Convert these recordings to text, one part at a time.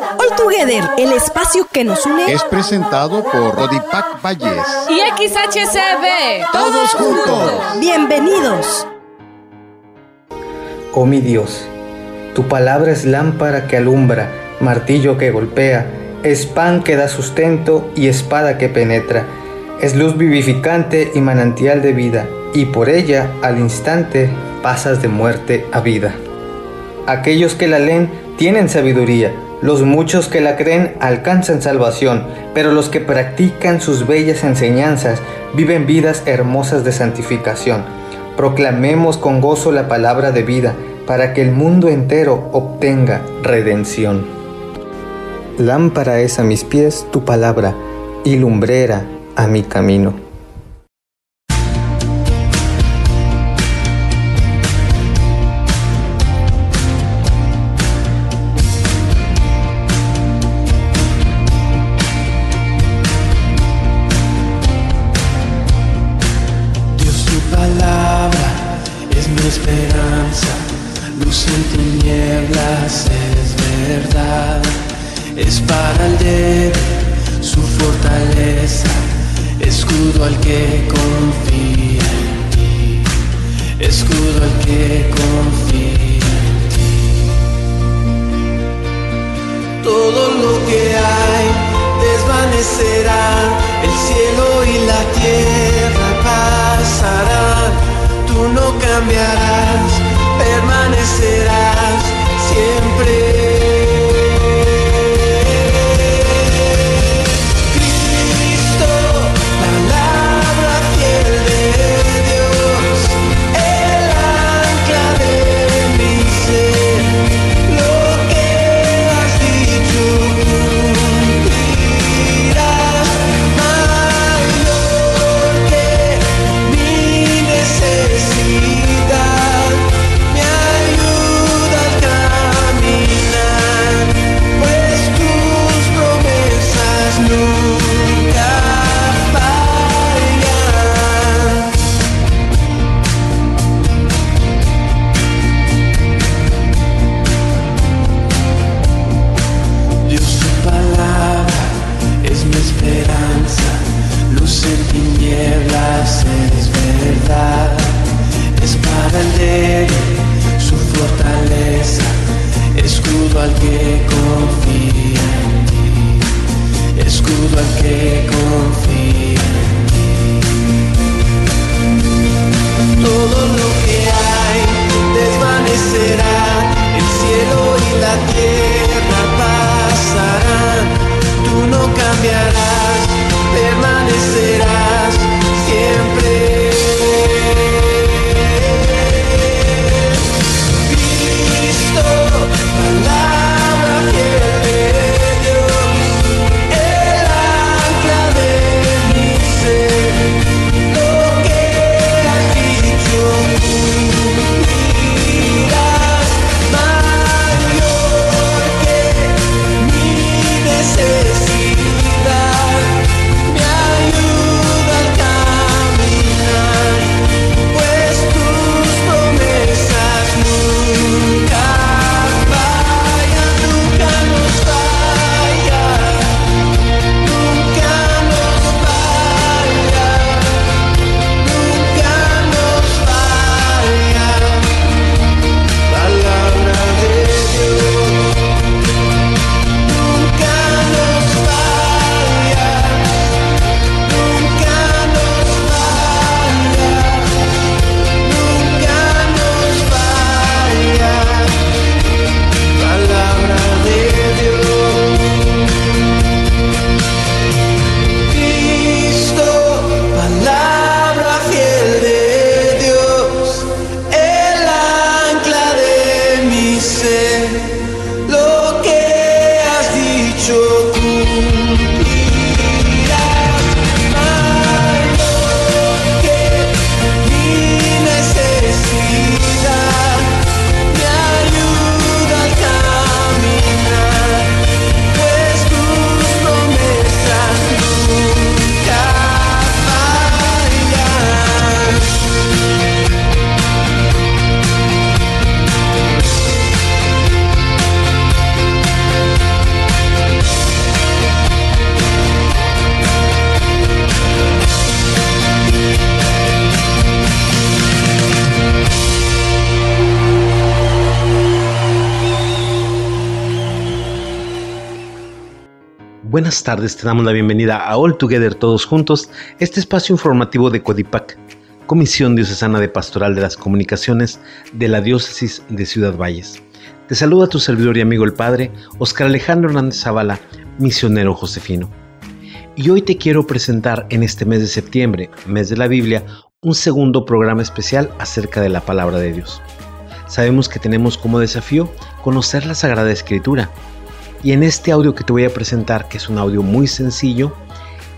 All Together, el espacio que nos une, es presentado por Rodipac Valles y XHCB. Todos juntos. Bienvenidos. Oh mi Dios, tu palabra es lámpara que alumbra, martillo que golpea, es pan que da sustento y espada que penetra. Es luz vivificante y manantial de vida, y por ella al instante pasas de muerte a vida. Aquellos que la leen tienen sabiduría, los muchos que la creen alcanzan salvación, pero los que practican sus bellas enseñanzas viven vidas hermosas de santificación. Proclamemos con gozo la palabra de vida, para que el mundo entero obtenga redención. Lámpara es a mis pies tu palabra, y lumbrera a mi camino. es para el débil su fortaleza, escudo al que confía en ti, escudo al que confía en ti. Todo lo que hay desvanecerá, el cielo y la tierra pasarán, tú no cambiarás, permanecerás siempre. Buenas tardes, te damos la bienvenida a All Together Todos Juntos, este espacio informativo de Codipac, Comisión Diocesana de Pastoral de las Comunicaciones de la Diócesis de Ciudad Valles. Te saluda tu servidor y amigo el Padre Oscar Alejandro Hernández Zavala, misionero josefino. Y hoy te quiero presentar en este mes de septiembre, mes de la Biblia, un segundo programa especial acerca de la palabra de Dios. Sabemos que tenemos como desafío conocer la Sagrada Escritura, y en este audio que te voy a presentar, que es un audio muy sencillo,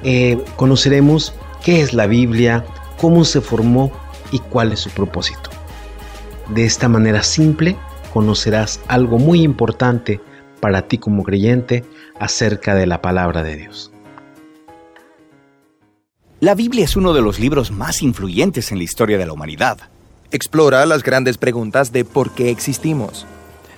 eh, conoceremos qué es la Biblia, cómo se formó y cuál es su propósito. De esta manera simple conocerás algo muy importante para ti como creyente acerca de la palabra de Dios. La Biblia es uno de los libros más influyentes en la historia de la humanidad. Explora las grandes preguntas de por qué existimos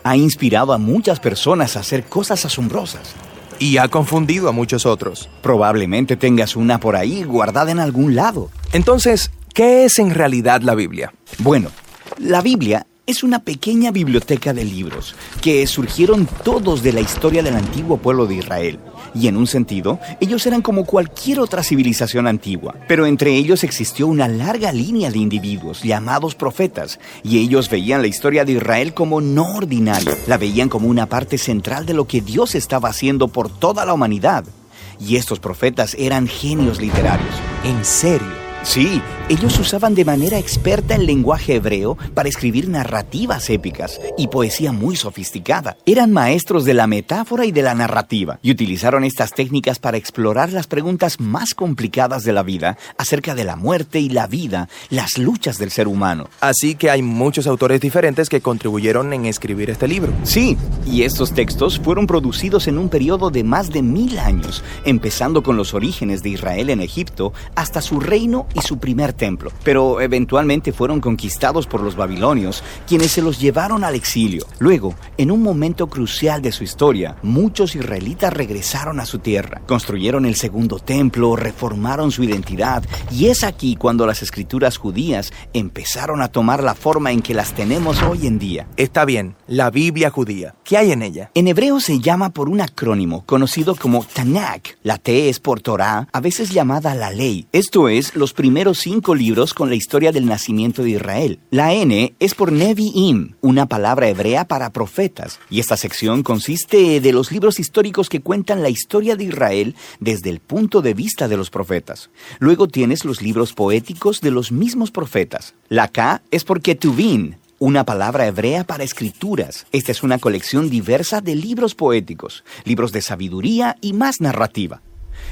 ha inspirado a muchas personas a hacer cosas asombrosas. Y ha confundido a muchos otros. Probablemente tengas una por ahí guardada en algún lado. Entonces, ¿qué es en realidad la Biblia? Bueno, la Biblia es una pequeña biblioteca de libros que surgieron todos de la historia del antiguo pueblo de Israel. Y en un sentido, ellos eran como cualquier otra civilización antigua, pero entre ellos existió una larga línea de individuos llamados profetas, y ellos veían la historia de Israel como no ordinaria, la veían como una parte central de lo que Dios estaba haciendo por toda la humanidad. Y estos profetas eran genios literarios. En serio Sí, ellos usaban de manera experta el lenguaje hebreo para escribir narrativas épicas y poesía muy sofisticada. Eran maestros de la metáfora y de la narrativa y utilizaron estas técnicas para explorar las preguntas más complicadas de la vida acerca de la muerte y la vida, las luchas del ser humano. Así que hay muchos autores diferentes que contribuyeron en escribir este libro. Sí, y estos textos fueron producidos en un periodo de más de mil años, empezando con los orígenes de Israel en Egipto hasta su reino y su primer templo, pero eventualmente fueron conquistados por los babilonios, quienes se los llevaron al exilio. Luego, en un momento crucial de su historia, muchos israelitas regresaron a su tierra, construyeron el segundo templo, reformaron su identidad, y es aquí cuando las escrituras judías empezaron a tomar la forma en que las tenemos hoy en día. Está bien, la Biblia judía. ¿Qué hay en ella? En hebreo se llama por un acrónimo conocido como Tanakh. La T es por Torah, a veces llamada la ley. Esto es, los primeros cinco libros con la historia del nacimiento de Israel. La N es por Nevi'im, una palabra hebrea para profetas, y esta sección consiste de los libros históricos que cuentan la historia de Israel desde el punto de vista de los profetas. Luego tienes los libros poéticos de los mismos profetas. La K es por Ketuvim, una palabra hebrea para escrituras. Esta es una colección diversa de libros poéticos, libros de sabiduría y más narrativa.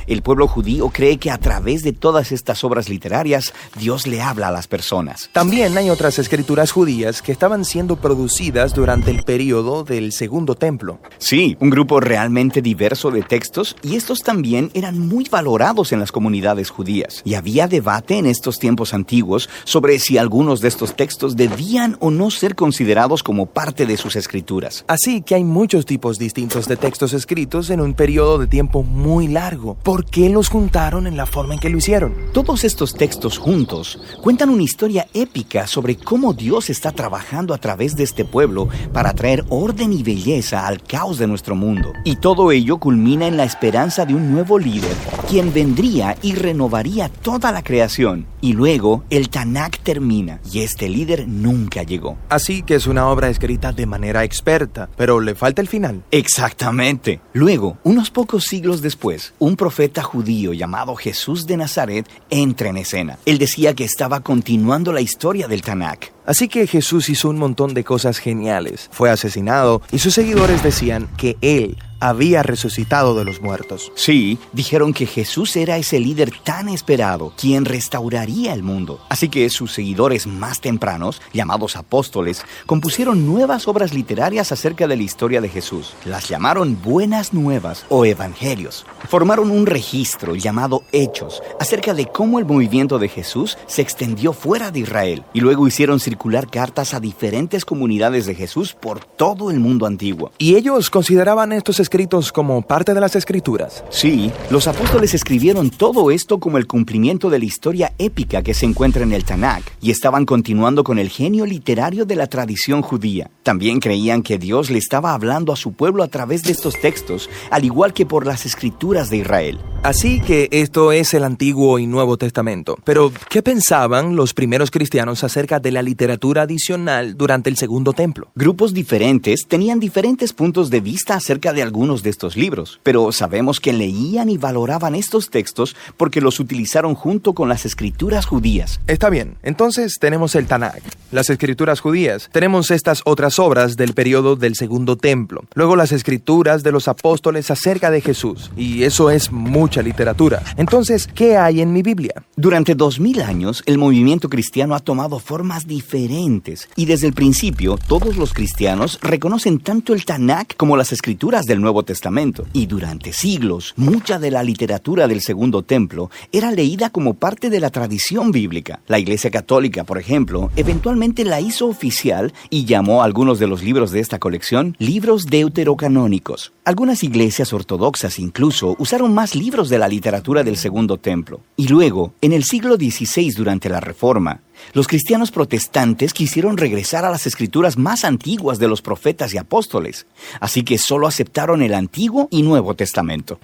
El pueblo judío cree que a través de todas estas obras literarias Dios le habla a las personas. También hay otras escrituras judías que estaban siendo producidas durante el periodo del Segundo Templo. Sí, un grupo realmente diverso de textos y estos también eran muy valorados en las comunidades judías. Y había debate en estos tiempos antiguos sobre si algunos de estos textos debían o no ser considerados como parte de sus escrituras. Así que hay muchos tipos distintos de textos escritos en un periodo de tiempo muy largo. ¿Por qué los juntaron en la forma en que lo hicieron? Todos estos textos juntos cuentan una historia épica sobre cómo Dios está trabajando a través de este pueblo para traer orden y belleza al caos de nuestro mundo. Y todo ello culmina en la esperanza de un nuevo líder, quien vendría y renovaría toda la creación. Y luego el Tanakh termina y este líder nunca llegó. Así que es una obra escrita de manera experta, pero le falta el final. Exactamente. Luego, unos pocos siglos después, un profeta judío llamado Jesús de Nazaret entra en escena. Él decía que estaba continuando la historia del Tanakh. Así que Jesús hizo un montón de cosas geniales. Fue asesinado y sus seguidores decían que él había resucitado de los muertos. Sí, dijeron que Jesús era ese líder tan esperado, quien restauraría el mundo. Así que sus seguidores más tempranos, llamados apóstoles, compusieron nuevas obras literarias acerca de la historia de Jesús. Las llamaron Buenas Nuevas o Evangelios. Formaron un registro llamado Hechos acerca de cómo el movimiento de Jesús se extendió fuera de Israel y luego hicieron circular cartas a diferentes comunidades de Jesús por todo el mundo antiguo. Y ellos consideraban estos escritos como parte de las escrituras? Sí, los apóstoles escribieron todo esto como el cumplimiento de la historia épica que se encuentra en el Tanakh y estaban continuando con el genio literario de la tradición judía. También creían que Dios le estaba hablando a su pueblo a través de estos textos, al igual que por las escrituras de Israel. Así que esto es el Antiguo y Nuevo Testamento. Pero, ¿qué pensaban los primeros cristianos acerca de la literatura adicional durante el Segundo Templo? Grupos diferentes tenían diferentes puntos de vista acerca de algunos de estos libros, pero sabemos que leían y valoraban estos textos porque los utilizaron junto con las escrituras judías. Está bien, entonces tenemos el Tanakh, las escrituras judías, tenemos estas otras obras del periodo del Segundo Templo, luego las escrituras de los apóstoles acerca de Jesús, y eso es mucha literatura. Entonces, ¿qué hay en mi Biblia? Durante dos mil años, el movimiento cristiano ha tomado formas diferentes, y desde el principio, todos los cristianos reconocen tanto el Tanakh como las escrituras del Nuevo Testamento, y durante siglos, mucha de la literatura del Segundo Templo era leída como parte de la tradición bíblica. La Iglesia Católica, por ejemplo, eventualmente la hizo oficial y llamó a algunos de los libros de esta colección libros deuterocanónicos. Algunas iglesias ortodoxas incluso usaron más libros de la literatura del Segundo Templo. Y luego, en el siglo XVI, durante la Reforma, los cristianos protestantes quisieron regresar a las escrituras más antiguas de los profetas y apóstoles, así que solo aceptaron el Antiguo y Nuevo Testamento.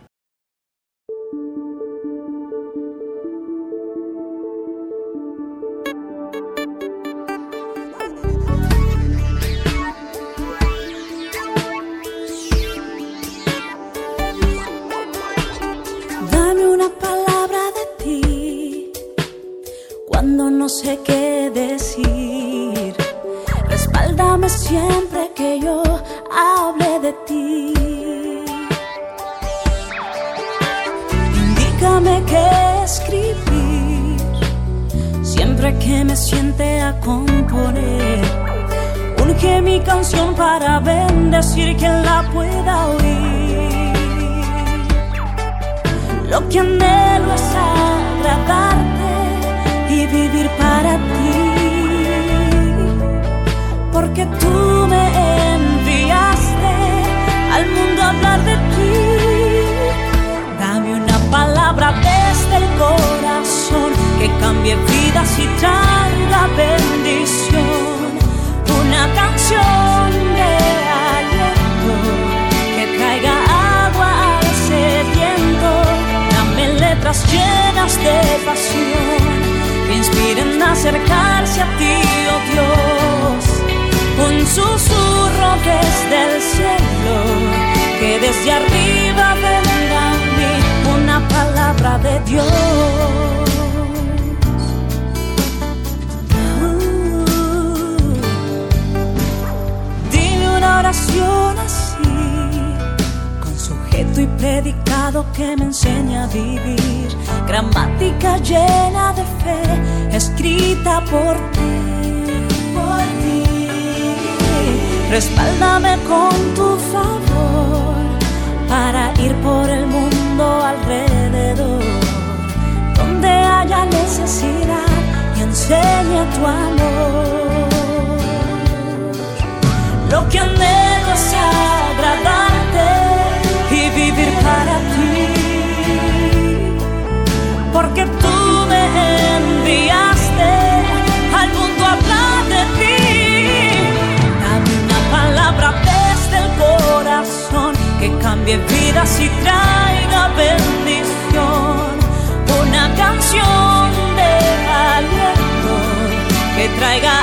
Bendecir quien la pueda oír. Lo que anhelo es agradarte y vivir para ti. Porque tú me enviaste al mundo a hablar de ti. Dame una palabra desde el corazón que cambie vidas y traiga bendición. Una canción llenas de pasión inspiren a acercarse a ti, oh Dios. Un susurro desde el cielo, que desde arriba venga a mí una palabra de Dios. Uh, oración así, con sujeto y predicado que me enseña a vivir gramática llena de fe, escrita por ti. Por ti. Respáldame con tu favor para ir por el mundo alrededor, donde haya necesidad y enseñe tu amor. Lo que anhelo es agradarte porque tú me enviaste al mundo a hablar de ti. Dame una palabra desde el corazón que cambie vidas y traiga bendición. Una canción de aliento que traiga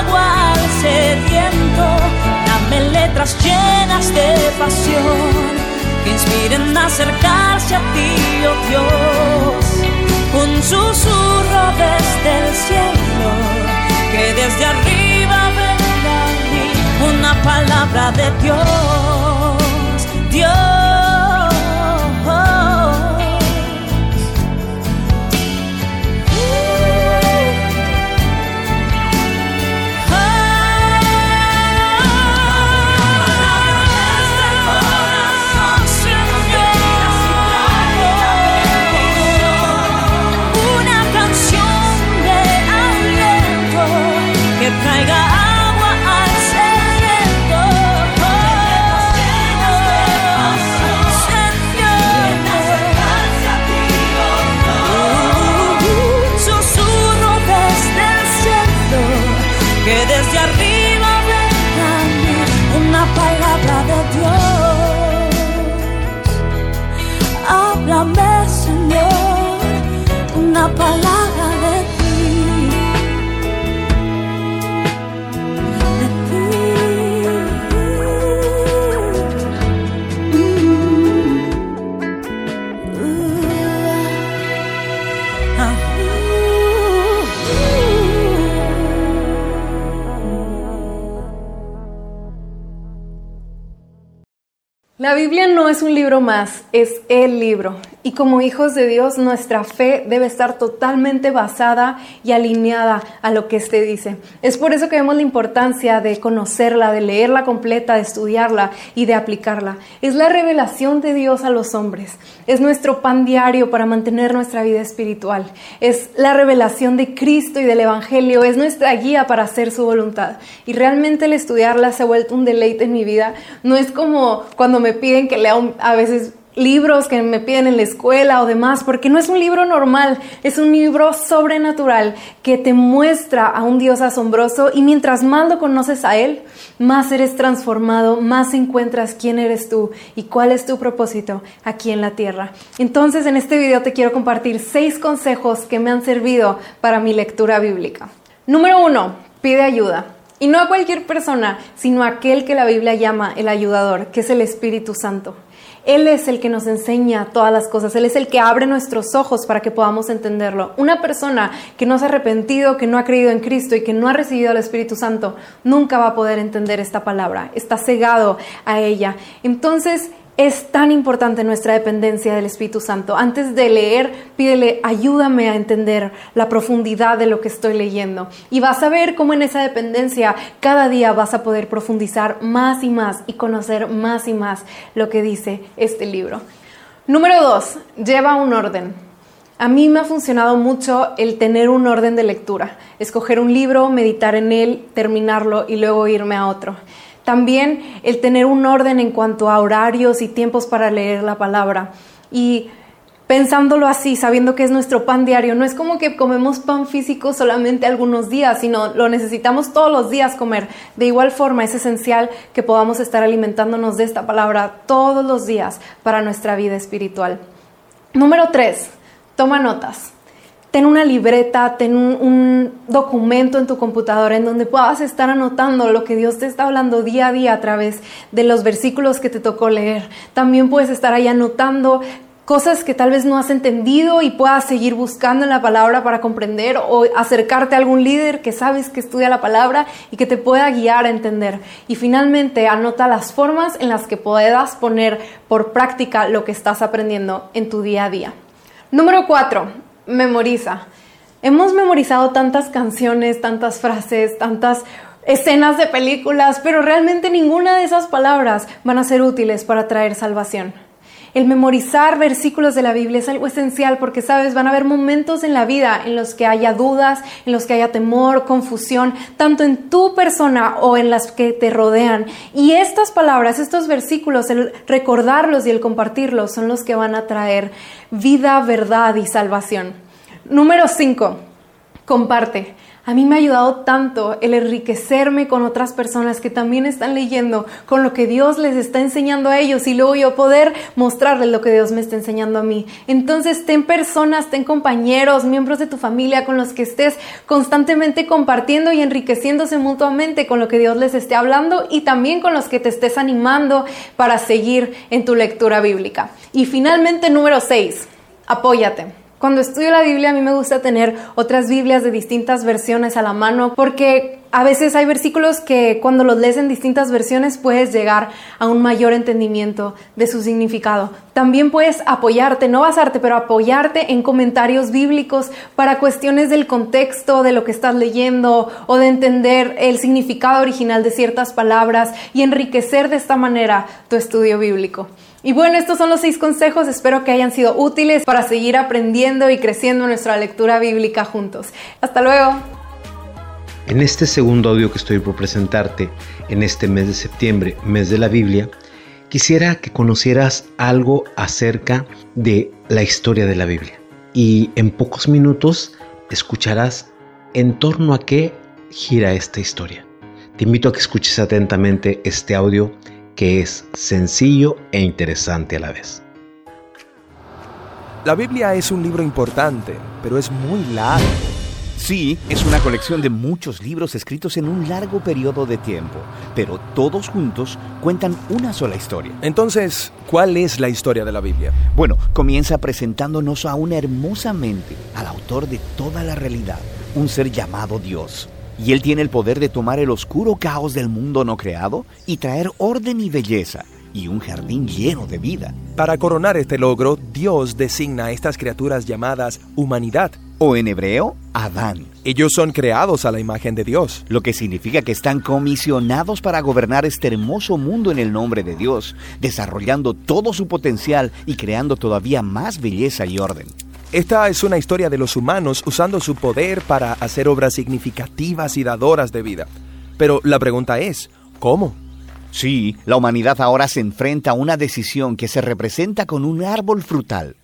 agua al sediento. Dame letras llenas de pasión que inspiren a acercarse a ti, oh Dios un susurro desde el cielo, que desde arriba venga a mí una palabra de Dios, La Biblia no es un libro más, es el libro. Y como hijos de Dios, nuestra fe debe estar totalmente basada y alineada a lo que éste dice. Es por eso que vemos la importancia de conocerla, de leerla completa, de estudiarla y de aplicarla. Es la revelación de Dios a los hombres. Es nuestro pan diario para mantener nuestra vida espiritual. Es la revelación de Cristo y del Evangelio. Es nuestra guía para hacer su voluntad. Y realmente el estudiarla se ha vuelto un deleite en mi vida. No es como cuando me piden que lea a veces libros que me piden en la escuela o demás, porque no es un libro normal, es un libro sobrenatural que te muestra a un Dios asombroso y mientras más lo conoces a Él, más eres transformado, más encuentras quién eres tú y cuál es tu propósito aquí en la tierra. Entonces en este video te quiero compartir seis consejos que me han servido para mi lectura bíblica. Número uno, pide ayuda. Y no a cualquier persona, sino a aquel que la Biblia llama el ayudador, que es el Espíritu Santo. Él es el que nos enseña todas las cosas, Él es el que abre nuestros ojos para que podamos entenderlo. Una persona que no se ha arrepentido, que no ha creído en Cristo y que no ha recibido al Espíritu Santo, nunca va a poder entender esta palabra, está cegado a ella. Entonces, es tan importante nuestra dependencia del Espíritu Santo. Antes de leer, pídele, ayúdame a entender la profundidad de lo que estoy leyendo. Y vas a ver cómo en esa dependencia cada día vas a poder profundizar más y más y conocer más y más lo que dice este libro. Número dos, lleva un orden. A mí me ha funcionado mucho el tener un orden de lectura, escoger un libro, meditar en él, terminarlo y luego irme a otro. También el tener un orden en cuanto a horarios y tiempos para leer la palabra. Y pensándolo así, sabiendo que es nuestro pan diario, no es como que comemos pan físico solamente algunos días, sino lo necesitamos todos los días comer. De igual forma, es esencial que podamos estar alimentándonos de esta palabra todos los días para nuestra vida espiritual. Número tres, toma notas ten una libreta, ten un, documento en tu computadora en donde puedas estar anotando lo que Dios te está hablando día a día a través de los versículos que te tocó leer. También puedes estar ahí anotando cosas que tal vez no has entendido y puedas seguir buscando en la palabra para comprender o acercarte a algún líder que sabes que estudia la palabra y que te pueda guiar a entender. Y finalmente anota las formas en las que puedas poner por práctica lo que estás aprendiendo en tu día a día. Número cuatro, memoriza. Hemos memorizado tantas canciones, tantas frases, tantas escenas de películas, pero realmente ninguna de esas palabras van a ser útiles para traer salvación. El memorizar versículos de la Biblia es algo esencial porque, sabes, van a haber momentos en la vida en los que haya dudas, en los que haya temor, confusión, tanto en tu persona o en las que te rodean. Y estas palabras, estos versículos, el recordarlos y el compartirlos son los que van a traer vida, verdad y salvación. Número 5. Comparte. A mí me ha ayudado tanto el enriquecerme con otras personas que también están leyendo con lo que Dios les está enseñando a ellos y luego yo poder mostrarles lo que Dios me está enseñando a mí. Entonces, ten personas, ten compañeros, miembros de tu familia con los que estés constantemente compartiendo y enriqueciéndose mutuamente con lo que Dios les esté hablando y también con los que te estés animando para seguir en tu lectura bíblica. Y finalmente, número 6, apóyate. Cuando estudio la Biblia a mí me gusta tener otras Biblias de distintas versiones a la mano porque a veces hay versículos que cuando los lees en distintas versiones puedes llegar a un mayor entendimiento de su significado. También puedes apoyarte, no basarte, pero apoyarte en comentarios bíblicos para cuestiones del contexto de lo que estás leyendo o de entender el significado original de ciertas palabras y enriquecer de esta manera tu estudio bíblico. Y bueno, estos son los seis consejos, espero que hayan sido útiles para seguir aprendiendo y creciendo nuestra lectura bíblica juntos. Hasta luego. En este segundo audio que estoy por presentarte, en este mes de septiembre, mes de la Biblia, quisiera que conocieras algo acerca de la historia de la Biblia. Y en pocos minutos escucharás en torno a qué gira esta historia. Te invito a que escuches atentamente este audio que es sencillo e interesante a la vez. La Biblia es un libro importante, pero es muy largo. Sí, es una colección de muchos libros escritos en un largo periodo de tiempo, pero todos juntos cuentan una sola historia. Entonces, ¿cuál es la historia de la Biblia? Bueno, comienza presentándonos aún hermosamente al autor de toda la realidad, un ser llamado Dios. Y Él tiene el poder de tomar el oscuro caos del mundo no creado y traer orden y belleza y un jardín lleno de vida. Para coronar este logro, Dios designa a estas criaturas llamadas humanidad. O en hebreo, Adán. Ellos son creados a la imagen de Dios. Lo que significa que están comisionados para gobernar este hermoso mundo en el nombre de Dios, desarrollando todo su potencial y creando todavía más belleza y orden. Esta es una historia de los humanos usando su poder para hacer obras significativas y dadoras de vida. Pero la pregunta es, ¿cómo? Sí, la humanidad ahora se enfrenta a una decisión que se representa con un árbol frutal.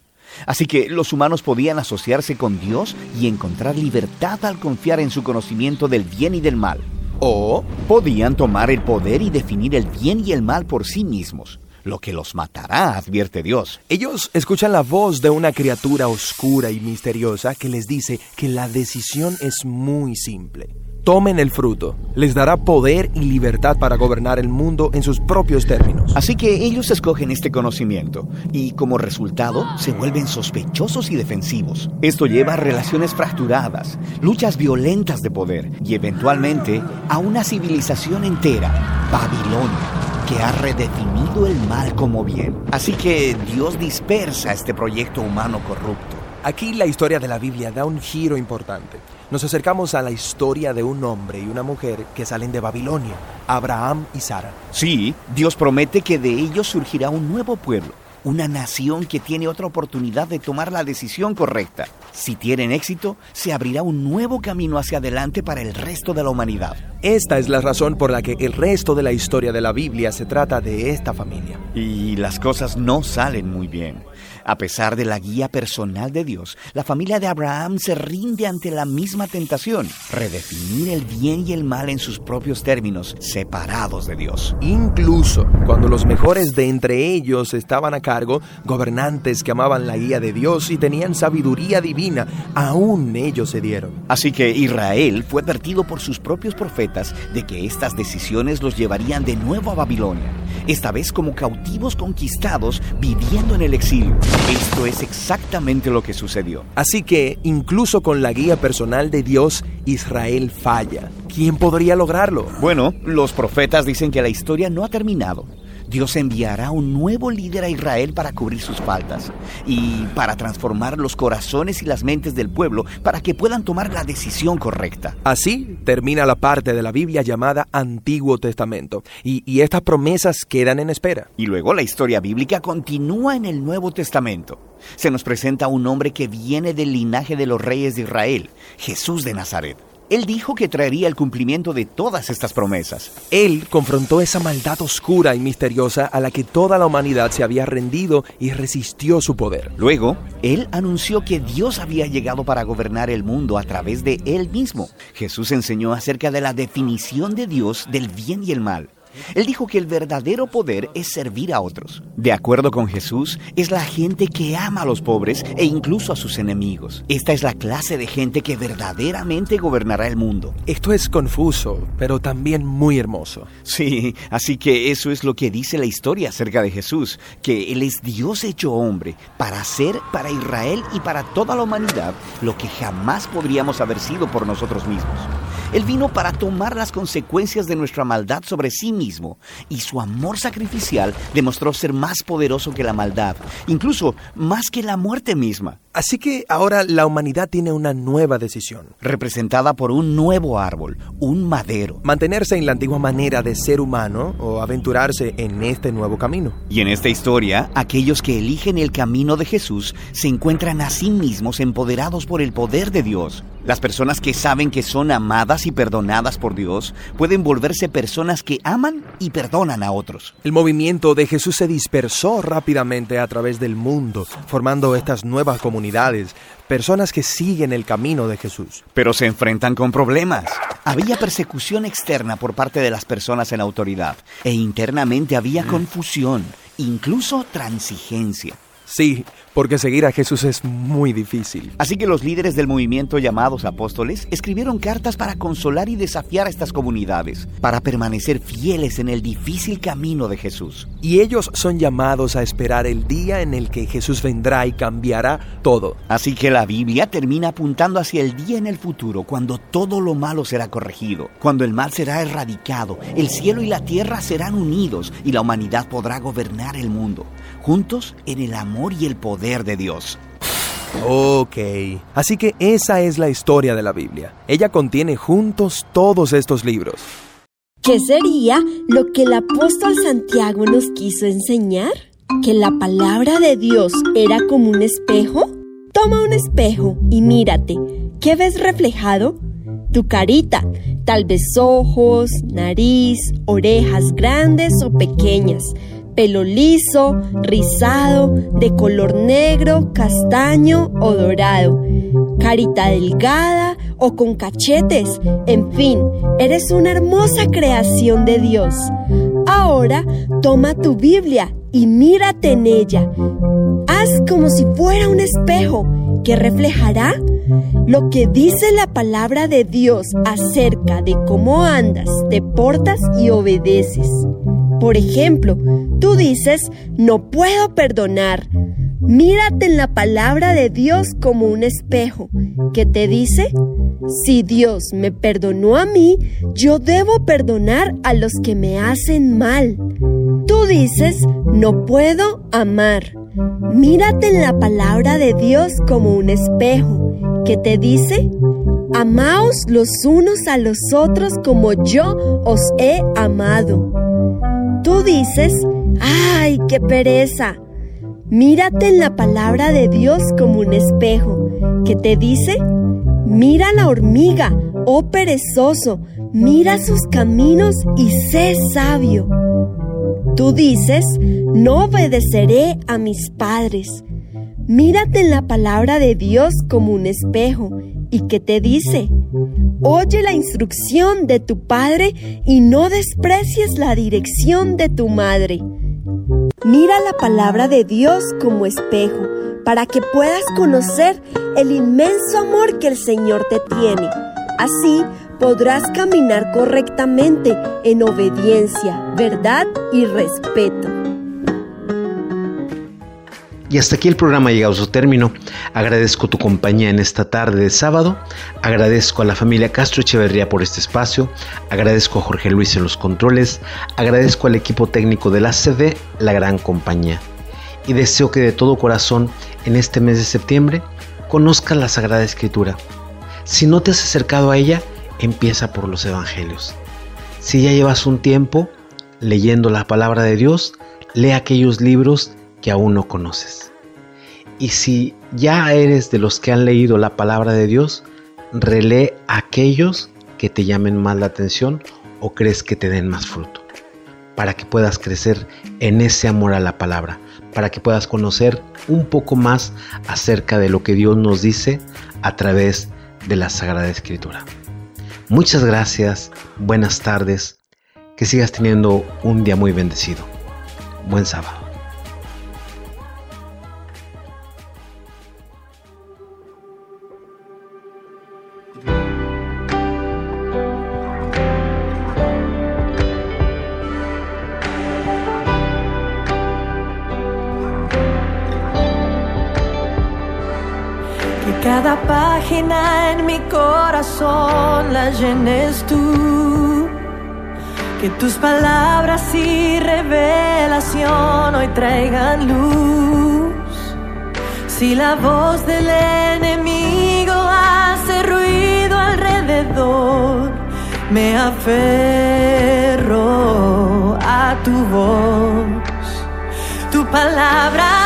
Así que los humanos podían asociarse con Dios y encontrar libertad al confiar en su conocimiento del bien y del mal. O podían tomar el poder y definir el bien y el mal por sí mismos lo que los matará, advierte Dios. Ellos escuchan la voz de una criatura oscura y misteriosa que les dice que la decisión es muy simple. Tomen el fruto, les dará poder y libertad para gobernar el mundo en sus propios términos. Así que ellos escogen este conocimiento y como resultado se vuelven sospechosos y defensivos. Esto lleva a relaciones fracturadas, luchas violentas de poder y eventualmente a una civilización entera, Babilonia que ha redefinido el mal como bien. Así que Dios dispersa este proyecto humano corrupto. Aquí la historia de la Biblia da un giro importante. Nos acercamos a la historia de un hombre y una mujer que salen de Babilonia, Abraham y Sara. Sí, Dios promete que de ellos surgirá un nuevo pueblo una nación que tiene otra oportunidad de tomar la decisión correcta. Si tienen éxito, se abrirá un nuevo camino hacia adelante para el resto de la humanidad. Esta es la razón por la que el resto de la historia de la Biblia se trata de esta familia. Y las cosas no salen muy bien. A pesar de la guía personal de Dios, la familia de Abraham se rinde ante la misma tentación, redefinir el bien y el mal en sus propios términos, separados de Dios. Incluso cuando los mejores de entre ellos estaban a cargo, gobernantes que amaban la guía de Dios y tenían sabiduría divina, aún ellos se dieron. Así que Israel fue advertido por sus propios profetas de que estas decisiones los llevarían de nuevo a Babilonia, esta vez como cautivos conquistados viviendo en el exilio. Esto es exactamente lo que sucedió. Así que, incluso con la guía personal de Dios, Israel falla. ¿Quién podría lograrlo? Bueno, los profetas dicen que la historia no ha terminado. Dios enviará un nuevo líder a Israel para cubrir sus faltas y para transformar los corazones y las mentes del pueblo para que puedan tomar la decisión correcta. Así termina la parte de la Biblia llamada Antiguo Testamento y, y estas promesas quedan en espera. Y luego la historia bíblica continúa en el Nuevo Testamento. Se nos presenta un hombre que viene del linaje de los reyes de Israel, Jesús de Nazaret. Él dijo que traería el cumplimiento de todas estas promesas. Él confrontó esa maldad oscura y misteriosa a la que toda la humanidad se había rendido y resistió su poder. Luego, él anunció que Dios había llegado para gobernar el mundo a través de él mismo. Jesús enseñó acerca de la definición de Dios del bien y el mal. Él dijo que el verdadero poder es servir a otros. De acuerdo con Jesús, es la gente que ama a los pobres e incluso a sus enemigos. Esta es la clase de gente que verdaderamente gobernará el mundo. Esto es confuso, pero también muy hermoso. Sí, así que eso es lo que dice la historia acerca de Jesús, que Él es Dios hecho hombre para ser para Israel y para toda la humanidad lo que jamás podríamos haber sido por nosotros mismos. Él vino para tomar las consecuencias de nuestra maldad sobre sí mismo, y su amor sacrificial demostró ser más poderoso que la maldad, incluso más que la muerte misma. Así que ahora la humanidad tiene una nueva decisión. Representada por un nuevo árbol, un madero. Mantenerse en la antigua manera de ser humano o aventurarse en este nuevo camino. Y en esta historia, aquellos que eligen el camino de Jesús se encuentran a sí mismos empoderados por el poder de Dios. Las personas que saben que son amadas y perdonadas por Dios pueden volverse personas que aman y perdonan a otros. El movimiento de Jesús se dispersó rápidamente a través del mundo, formando estas nuevas comunidades personas que siguen el camino de Jesús. Pero se enfrentan con problemas. Había persecución externa por parte de las personas en autoridad e internamente había mm. confusión, incluso transigencia. Sí, porque seguir a Jesús es muy difícil. Así que los líderes del movimiento llamados apóstoles escribieron cartas para consolar y desafiar a estas comunidades, para permanecer fieles en el difícil camino de Jesús. y ellos son llamados a esperar el día en el que Jesús vendrá y cambiará todo. Así que la Biblia termina apuntando hacia el día en el futuro cuando todo lo malo será corregido, cuando el mal será erradicado, el cielo y la tierra serán unidos y la humanidad podrá gobernar el mundo, juntos en el amor y el poder de Dios. Ok, así que esa es la historia de la Biblia. Ella contiene juntos todos estos libros. ¿Qué sería lo que el apóstol Santiago nos quiso enseñar? ¿Que la palabra de Dios era como un espejo? Toma un espejo y mírate. ¿Qué ves reflejado? Tu carita, tal vez ojos, nariz, orejas grandes o pequeñas pelo liso, rizado, de color negro, castaño o dorado, carita delgada o con cachetes, en fin, eres una hermosa creación de Dios. Ahora toma tu Biblia y mírate en ella. Haz como si fuera un espejo que reflejará lo que dice la palabra de Dios acerca de cómo andas, te portas y obedeces. Por ejemplo, tú dices, no puedo perdonar. Mírate en la palabra de Dios como un espejo que te dice, si Dios me perdonó a mí, yo debo perdonar a los que me hacen mal. Tú dices, no puedo amar. Mírate en la palabra de Dios como un espejo que te dice, amaos los unos a los otros como yo os he amado. Tú dices, ¡ay, qué pereza! Mírate en la palabra de Dios como un espejo, que te dice, mira la hormiga, oh perezoso, mira sus caminos y sé sabio. Tú dices, no obedeceré a mis padres. Mírate en la palabra de Dios como un espejo y que te dice, Oye la instrucción de tu padre y no desprecies la dirección de tu madre. Mira la palabra de Dios como espejo para que puedas conocer el inmenso amor que el Señor te tiene. Así podrás caminar correctamente en obediencia, verdad y respeto. Y hasta aquí el programa ha llegado a su término. Agradezco tu compañía en esta tarde de sábado. Agradezco a la familia Castro Echeverría por este espacio. Agradezco a Jorge Luis en los controles. Agradezco al equipo técnico de la CD, la gran compañía. Y deseo que de todo corazón, en este mes de septiembre, conozcas la Sagrada Escritura. Si no te has acercado a ella, empieza por los Evangelios. Si ya llevas un tiempo leyendo la palabra de Dios, lee aquellos libros que aún no conoces. Y si ya eres de los que han leído la palabra de Dios, relee aquellos que te llamen más la atención o crees que te den más fruto, para que puedas crecer en ese amor a la palabra, para que puedas conocer un poco más acerca de lo que Dios nos dice a través de la Sagrada Escritura. Muchas gracias, buenas tardes, que sigas teniendo un día muy bendecido. Buen sábado. Tus palabras y revelación hoy traigan luz. Si la voz del enemigo hace ruido alrededor, me aferro a tu voz. Tu palabra